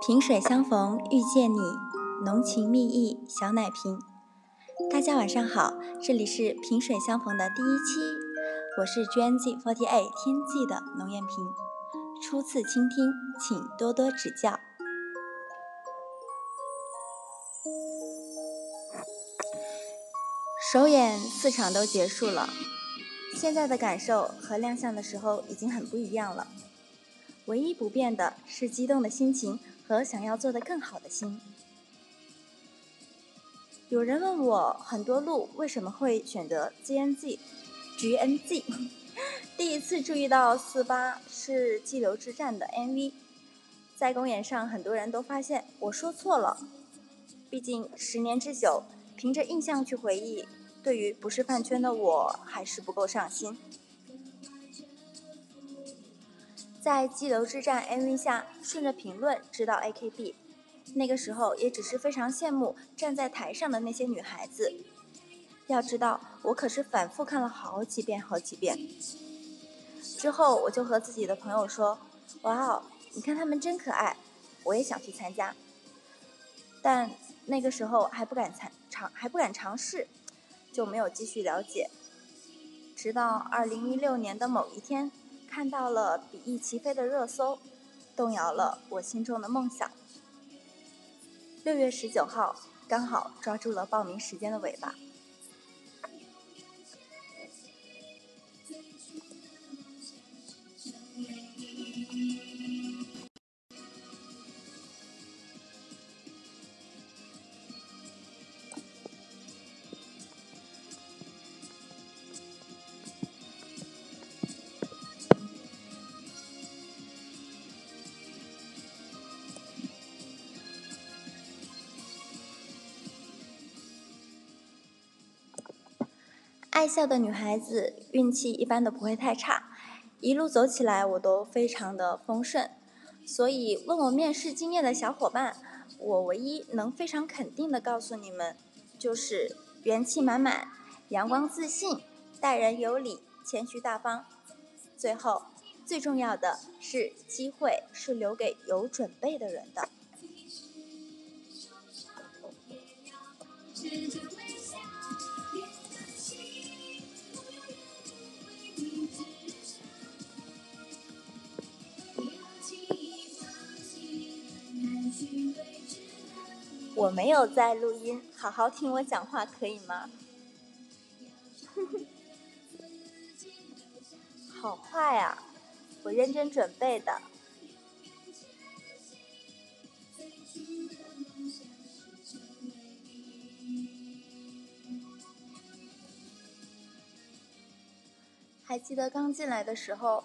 萍水相逢遇见你，浓情蜜意小奶瓶。大家晚上好，这里是萍水相逢的第一期，我是 GNZ48 天际的龙艳萍。初次倾听，请多多指教。首演四场都结束了，现在的感受和亮相的时候已经很不一样了。唯一不变的是激动的心情和想要做得更好的心。有人问我很多路为什么会选择 GNZ，GNZ。第一次注意到四八是激流之战的 MV，在公演上很多人都发现我说错了。毕竟十年之久，凭着印象去回忆，对于不是饭圈的我还是不够上心。在《激流之战》MV 下，顺着评论知道 AKB，那个时候也只是非常羡慕站在台上的那些女孩子。要知道，我可是反复看了好几遍好几遍。之后我就和自己的朋友说：“哇哦，你看他们真可爱，我也想去参加。”但那个时候还不敢参尝，还不敢尝试，就没有继续了解。直到2016年的某一天。看到了比翼齐飞的热搜，动摇了我心中的梦想。六月十九号，刚好抓住了报名时间的尾巴。爱笑的女孩子运气一般都不会太差，一路走起来我都非常的丰盛。所以问我面试经验的小伙伴，我唯一能非常肯定的告诉你们，就是元气满满、阳光自信、待人有礼、谦虚大方。最后，最重要的是，机会是留给有准备的人的。我没有在录音，好好听我讲话可以吗？好快啊，我认真准备的。还记得刚进来的时候，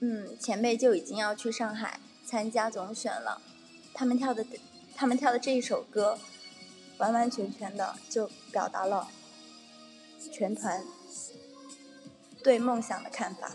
嗯，前辈就已经要去上海参加总选了，他们跳的。他们跳的这一首歌，完完全全的就表达了全团对梦想的看法。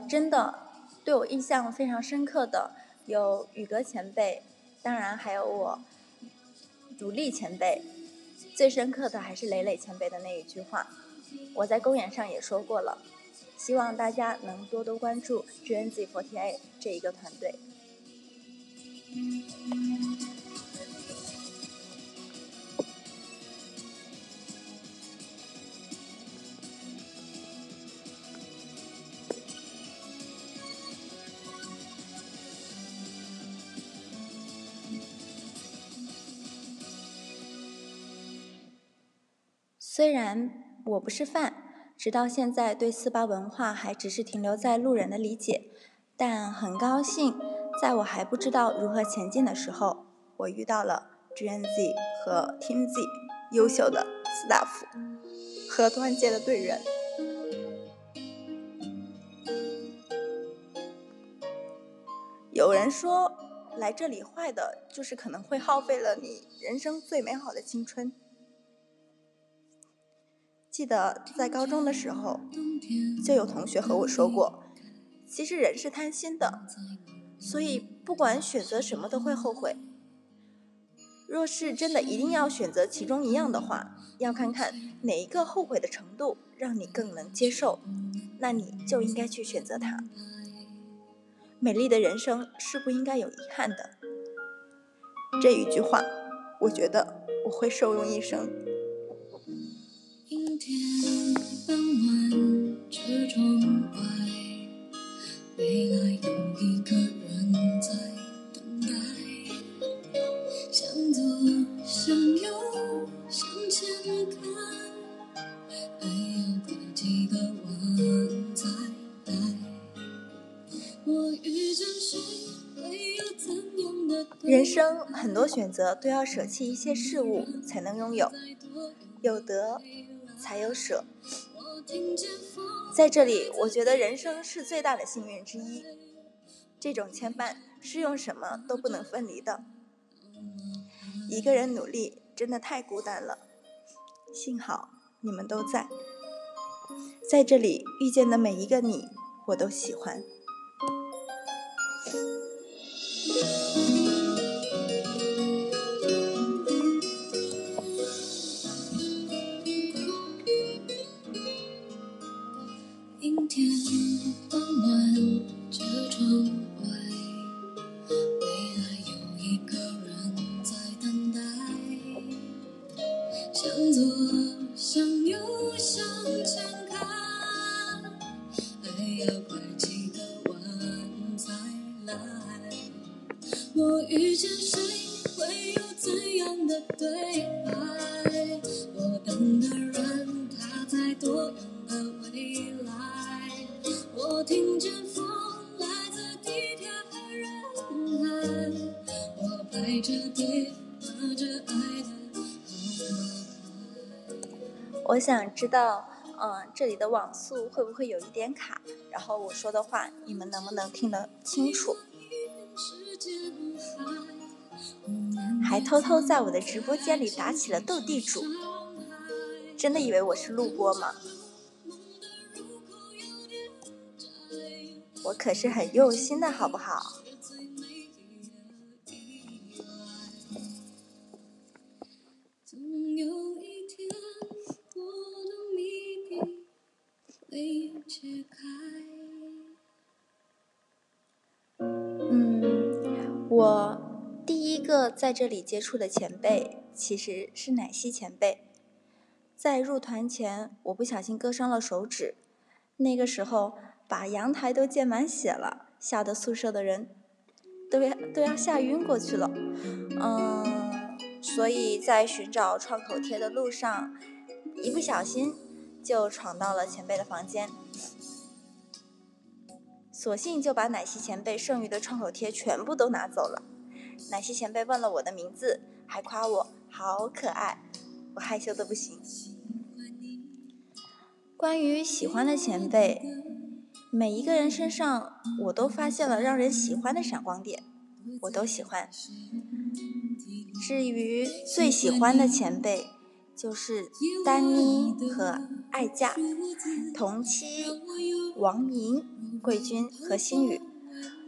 真的对我印象非常深刻的有宇哥前辈，当然还有我独立前辈，最深刻的还是磊磊前辈的那一句话，我在公演上也说过了，希望大家能多多关注 GNZ48 这一个团队。虽然我不是范，直到现在对四八文化还只是停留在路人的理解，但很高兴在我还不知道如何前进的时候，我遇到了 JENZ 和 TimZ，优秀的 staff 和团结的队员。有人说，来这里坏的就是可能会耗费了你人生最美好的青春。记得在高中的时候，就有同学和我说过，其实人是贪心的，所以不管选择什么都会后悔。若是真的一定要选择其中一样的话，要看看哪一个后悔的程度让你更能接受，那你就应该去选择它。美丽的人生是不应该有遗憾的。这一句话，我觉得我会受用一生。选择都要舍弃一些事物才能拥有，有得。才有舍，在这里，我觉得人生是最大的幸运之一。这种牵绊是用什么都不能分离的。一个人努力真的太孤单了，幸好你们都在。在这里遇见的每一个你，我都喜欢。想知道，嗯，这里的网速会不会有一点卡？然后我说的话，你们能不能听得清楚？还偷偷在我的直播间里打起了斗地主，真的以为我是录播吗？我可是很用心的，好不好？嗯，我第一个在这里接触的前辈其实是奶昔前辈。在入团前，我不小心割伤了手指，那个时候把阳台都溅满血了，吓得宿舍的人都要都要吓晕过去了。嗯，所以在寻找创口贴的路上，一不小心。就闯到了前辈的房间，索性就把奶昔前辈剩余的创口贴全部都拿走了。奶昔前辈问了我的名字，还夸我好可爱，我害羞的不行。关于喜欢的前辈，每一个人身上我都发现了让人喜欢的闪光点，我都喜欢。至于最喜欢的前辈。就是丹妮和爱嫁，同期王莹、桂君和心雨。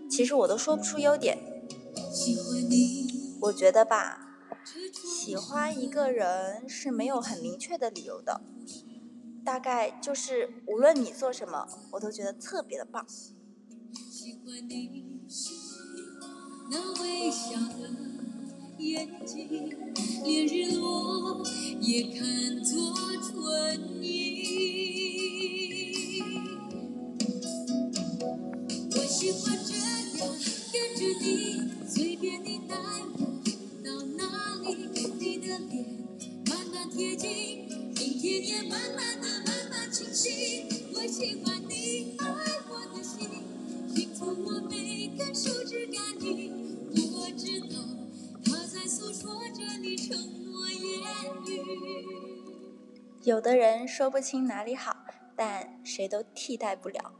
其实我都说不出优点。我觉得吧，喜欢一个人是没有很明确的理由的，大概就是无论你做什么，我都觉得特别的棒。眼睛，连日落也看作春意。喜欢这样跟着你，随便你带我到哪里，你的脸慢慢贴近，明天也慢慢的慢慢清晰。我喜欢你爱我的心，心从我每根手指感应，我知道他在诉说着你承诺言语。有的人说不清哪里好，但谁都替代不了。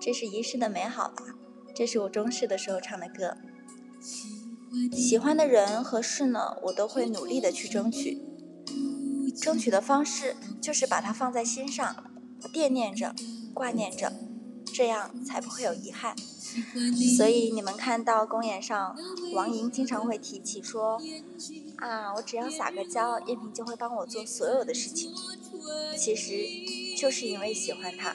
这是一世的美好吧？这是我中式的时候唱的歌。喜欢的人和事呢，我都会努力的去争取。争取的方式就是把它放在心上，惦念着，挂念着，这样才不会有遗憾。所以你们看到公演上，王莹经常会提起说：“啊，我只要撒个娇，燕萍就会帮我做所有的事情。”其实就是因为喜欢他。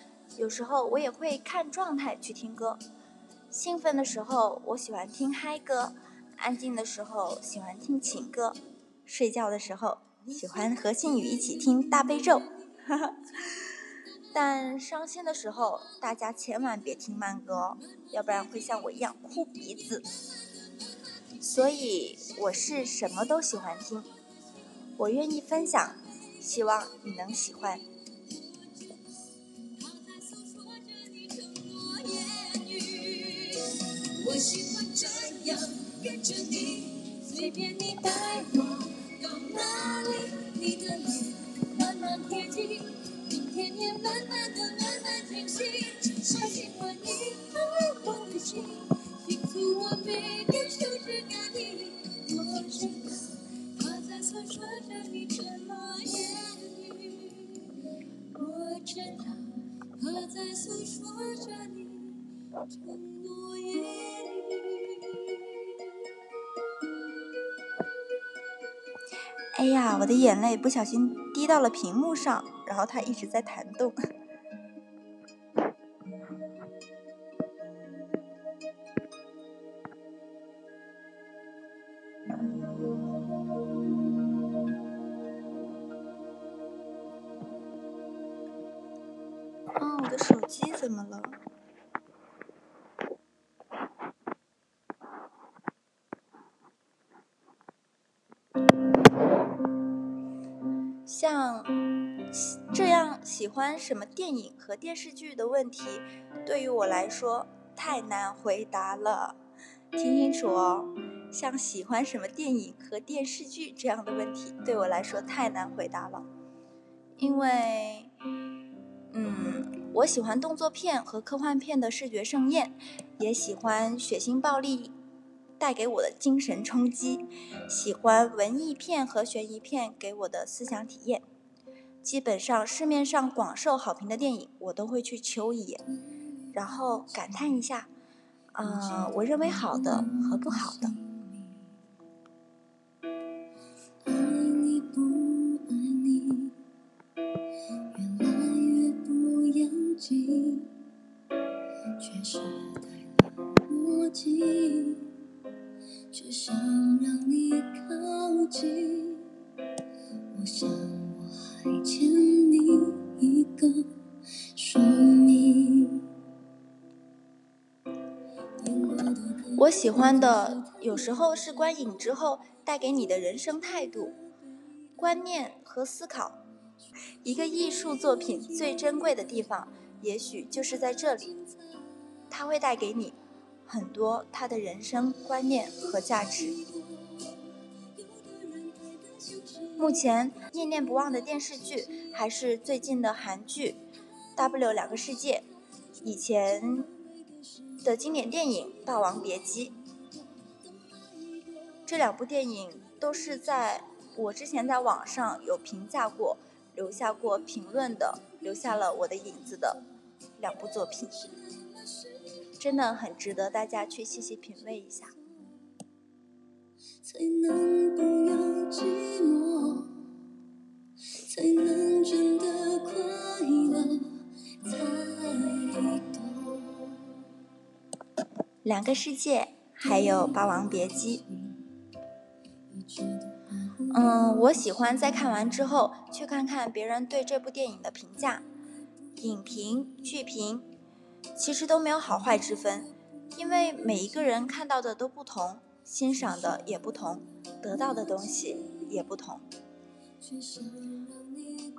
有时候我也会看状态去听歌。兴奋的时候我喜欢听嗨歌，安静的时候喜欢听情歌，睡觉的时候喜欢和心宇一起听大悲咒。但伤心的时候，大家千万别听慢歌哦，要不然会像我一样哭鼻子。所以我是什么都喜欢听，我愿意分享，希望你能喜欢。我喜欢这样跟着你，随便你带我到哪里，你的脸慢慢贴近，明天也慢慢的慢慢清晰。我喜欢你爱我的心，听从我每天手指感应，我知道他在诉说着你承诺言语。我知道他在诉说着你承诺言语。哎呀，我的眼泪不小心滴到了屏幕上，然后它一直在弹动。我的手机怎么了？喜欢什么电影和电视剧的问题，对于我来说太难回答了。听清楚哦，像喜欢什么电影和电视剧这样的问题，对我来说太难回答了，因为，嗯。我喜欢动作片和科幻片的视觉盛宴，也喜欢血腥暴力带给我的精神冲击，喜欢文艺片和悬疑片给我的思想体验。基本上市面上广受好评的电影，我都会去求一眼，然后感叹一下，呃，我认为好的和不好的。欢的有时候是观影之后带给你的人生态度、观念和思考。一个艺术作品最珍贵的地方，也许就是在这里，它会带给你很多他的人生观念和价值。目前念念不忘的电视剧还是最近的韩剧《W 两个世界》，以前。的经典电影《霸王别姬》，这两部电影都是在我之前在网上有评价过、留下过评论的，留下了我的影子的两部作品，真的很值得大家去细细品味一下。才能不寂寞，才能真的快乐，两个世界，还有《霸王别姬》。嗯，我喜欢在看完之后去看看别人对这部电影的评价，影评、剧评，其实都没有好坏之分，因为每一个人看到的都不同，欣赏的也不同，得到的东西也不同。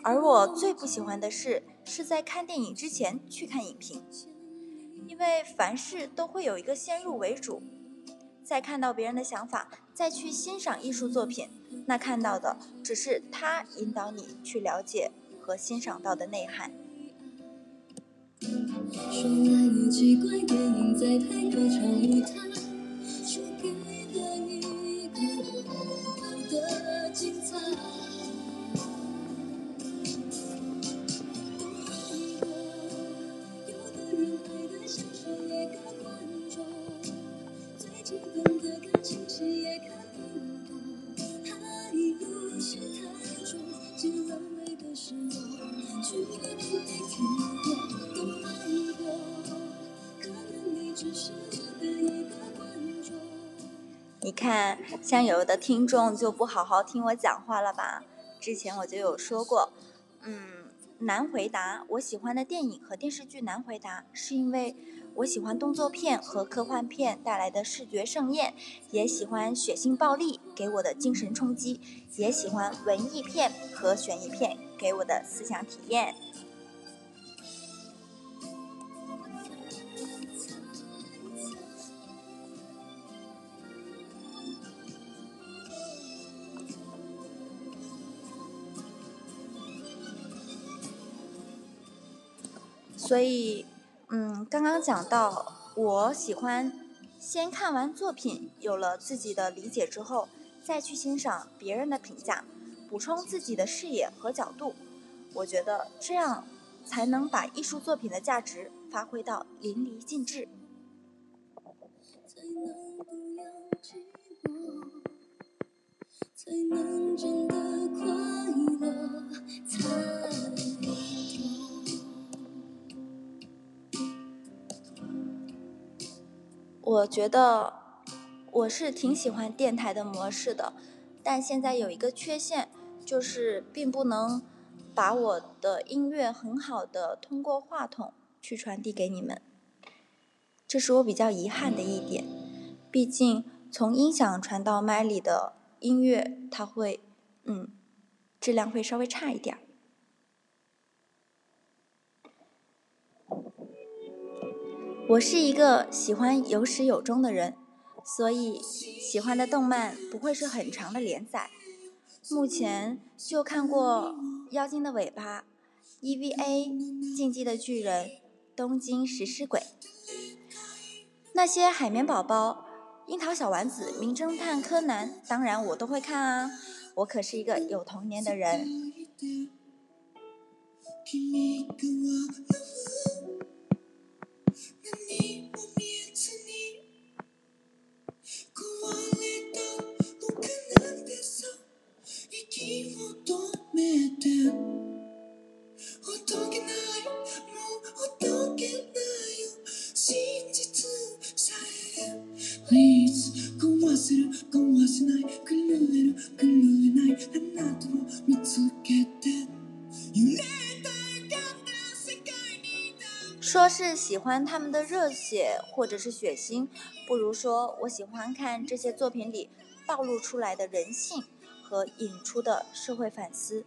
而我最不喜欢的是，是在看电影之前去看影评，因为凡事都会有一个先入为主，再看到别人的想法，再去欣赏艺术作品。那看到的只是他引导你去了解和欣赏到的内涵。你看，像有的听众就不好好听我讲话了吧？之前我就有说过，嗯，难回答。我喜欢的电影和电视剧难回答，是因为我喜欢动作片和科幻片带来的视觉盛宴，也喜欢血腥暴力给我的精神冲击，也喜欢文艺片和悬疑片给我的思想体验。所以，嗯，刚刚讲到，我喜欢先看完作品，有了自己的理解之后，再去欣赏别人的评价，补充自己的视野和角度。我觉得这样才能把艺术作品的价值发挥到淋漓尽致。才能真的快乐。我觉得我是挺喜欢电台的模式的，但现在有一个缺陷，就是并不能把我的音乐很好的通过话筒去传递给你们，这是我比较遗憾的一点。毕竟从音响传到麦里的音乐，它会，嗯，质量会稍微差一点儿。我是一个喜欢有始有终的人，所以喜欢的动漫不会是很长的连载。目前就看过《妖精的尾巴》、EVA、《进击的巨人》、《东京食尸鬼》。那些海绵宝宝、樱桃小丸子、名侦探柯南，当然我都会看啊！我可是一个有童年的人。说是喜欢他们的热血或者是血腥，不如说我喜欢看这些作品里暴露出来的人性和引出的社会反思。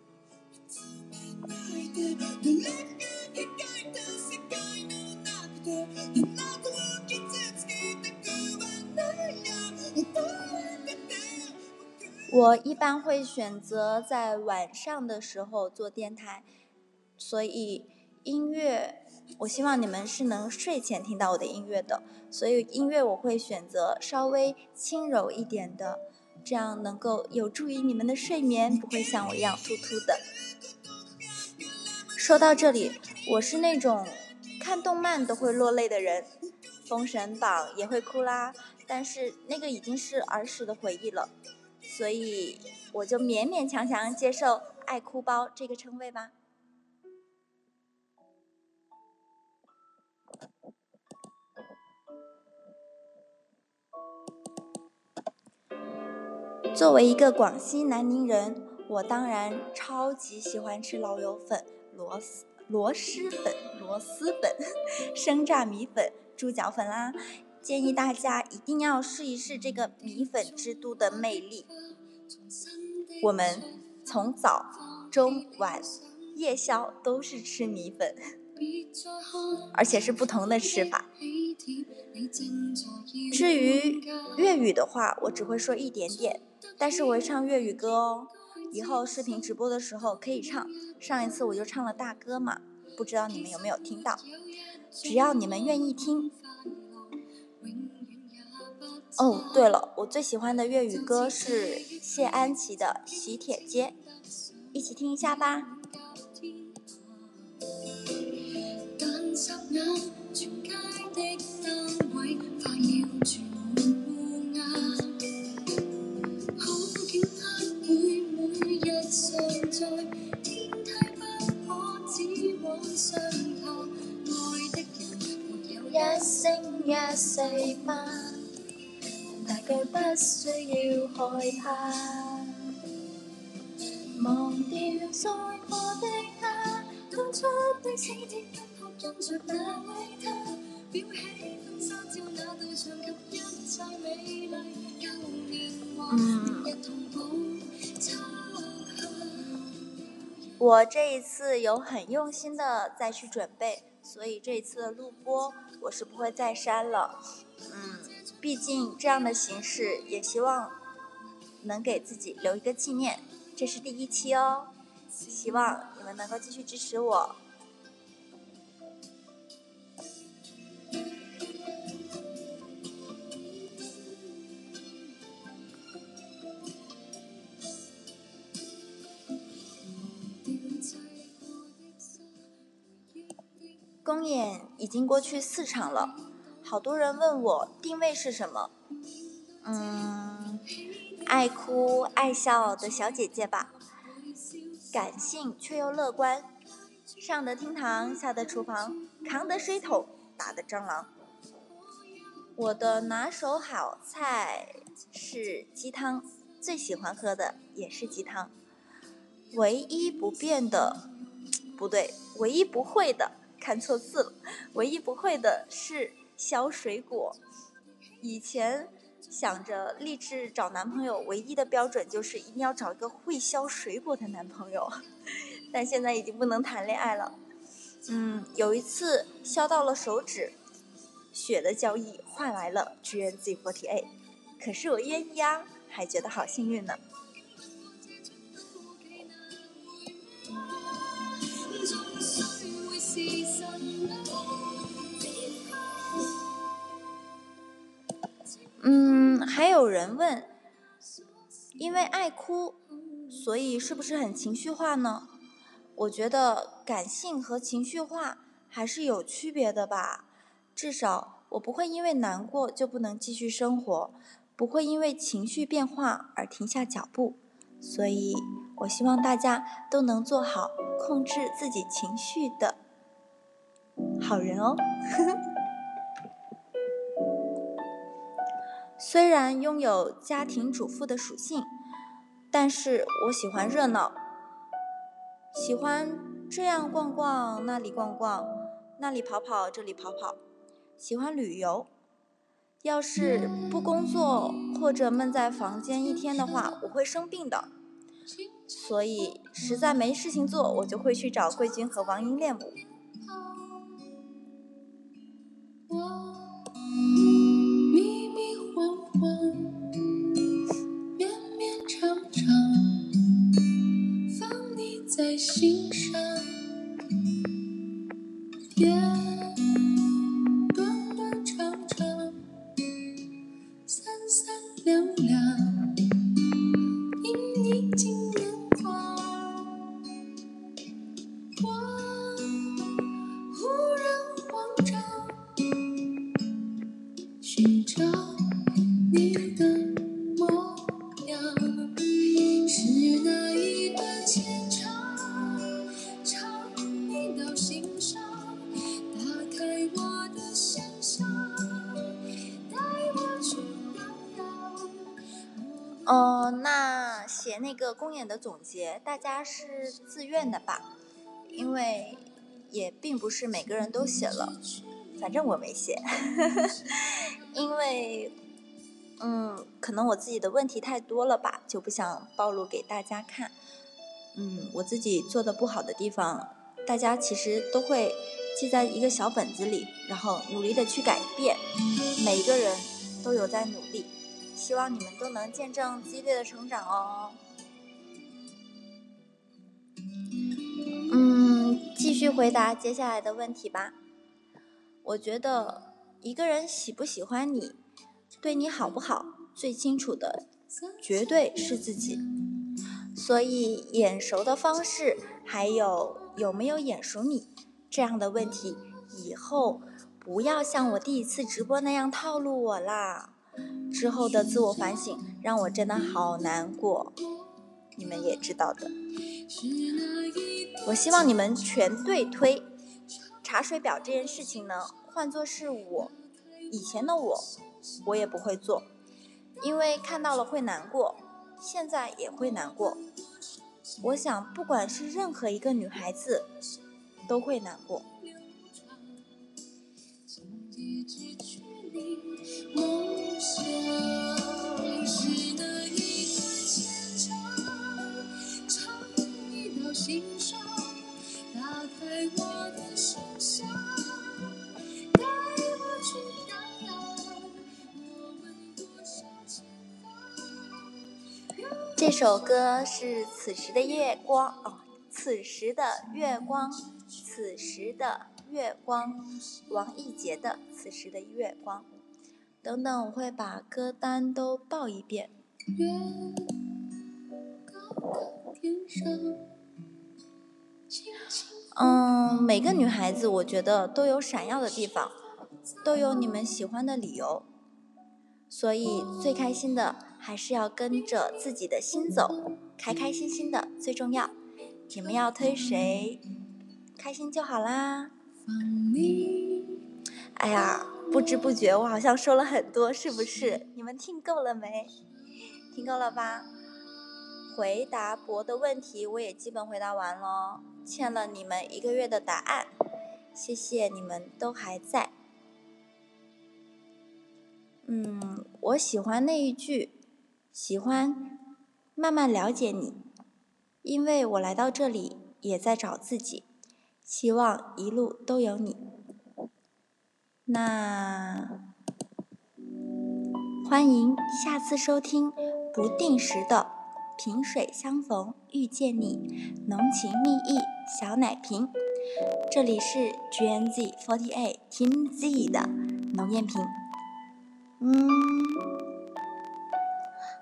我一般会选择在晚上的时候做电台，所以音乐。我希望你们是能睡前听到我的音乐的，所以音乐我会选择稍微轻柔一点的，这样能够有助于你们的睡眠，不会像我一样突突的。说到这里，我是那种看动漫都会落泪的人，《封神榜》也会哭啦，但是那个已经是儿时的回忆了，所以我就勉勉强强接受“爱哭包”这个称谓吧。作为一个广西南宁人，我当然超级喜欢吃老友粉、螺丝螺蛳粉、螺蛳粉、生榨米粉、猪脚粉啦。建议大家一定要试一试这个米粉之都的魅力。我们从早、中、晚、夜宵都是吃米粉，而且是不同的吃法。至于粤语的话，我只会说一点点，但是我会唱粤语歌哦。以后视频直播的时候可以唱。上一次我就唱了大歌嘛，不知道你们有没有听到？只要你们愿意听。哦，对了，我最喜欢的粤语歌是谢安琪的《喜帖街》，一起听一下吧。一生一世吧。不需要害怕，忘掉在过的他，当初的喜帖不哭，印着那位他，裱起婚纱照那道墙及一切美丽旧年华，一同补秋夏。我这一次有很用心的再去准备，所以这一次的录播我是不会再删了。嗯。毕竟这样的形式，也希望能给自己留一个纪念。这是第一期哦，希望你们能够继续支持我。公演已经过去四场了。好多人问我定位是什么，嗯，爱哭爱笑的小姐姐吧，感性却又乐观，上得厅堂下得厨房，扛得水桶打得蟑螂。我的拿手好菜是鸡汤，最喜欢喝的也是鸡汤，唯一不变的，不对，唯一不会的，看错字了，唯一不会的是。削水果，以前想着立志找男朋友，唯一的标准就是一定要找一个会削水果的男朋友，但现在已经不能谈恋爱了。嗯，有一次削到了手指，血的交易换来了 GNZ48，可是我愿意啊，还觉得好幸运呢。嗯，还有人问，因为爱哭，所以是不是很情绪化呢？我觉得感性和情绪化还是有区别的吧。至少我不会因为难过就不能继续生活，不会因为情绪变化而停下脚步。所以我希望大家都能做好控制自己情绪的好人哦。虽然拥有家庭主妇的属性，但是我喜欢热闹，喜欢这样逛逛，那里逛逛，那里跑跑，这里跑跑，喜欢旅游。要是不工作或者闷在房间一天的话，我会生病的。所以实在没事情做，我就会去找桂君和王英练舞。在心上大家是自愿的吧？因为也并不是每个人都写了，反正我没写，因为，嗯，可能我自己的问题太多了吧，就不想暴露给大家看。嗯，我自己做的不好的地方，大家其实都会记在一个小本子里，然后努力的去改变。每一个人都有在努力，希望你们都能见证激烈的成长哦。续回答接下来的问题吧。我觉得一个人喜不喜欢你，对你好不好，最清楚的绝对是自己。所以眼熟的方式，还有有没有眼熟你这样的问题，以后不要像我第一次直播那样套路我啦。之后的自我反省让我真的好难过，你们也知道的。我希望你们全队推查水表这件事情呢，换作是我以前的我，我也不会做，因为看到了会难过。现在也会难过，我想不管是任何一个女孩子，都会难过。这首歌是《此时的月光》哦，此时的月光，此时的月光，王艺杰的《此时的月光》。等等，我会把歌单都报一遍。嗯，每个女孩子，我觉得都有闪耀的地方，都有你们喜欢的理由，所以最开心的。还是要跟着自己的心走，开开心心的最重要。你们要推谁，开心就好啦。哎呀，不知不觉我好像说了很多，是不是？你们听够了没？听够了吧？回答博的问题我也基本回答完了，欠了你们一个月的答案，谢谢你们都还在。嗯，我喜欢那一句。喜欢慢慢了解你，因为我来到这里也在找自己，希望一路都有你。那欢迎下次收听不定时的萍水相逢遇见你，浓情蜜意小奶瓶。这里是 GNZ Forty Eight Team Z 的农艳萍。嗯。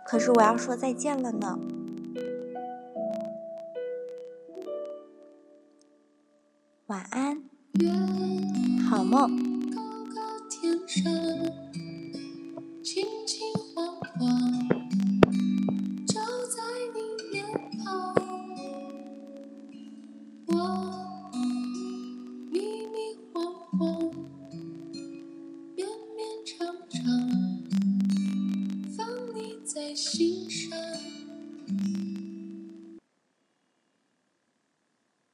可是我要说再见了呢，晚安，好梦。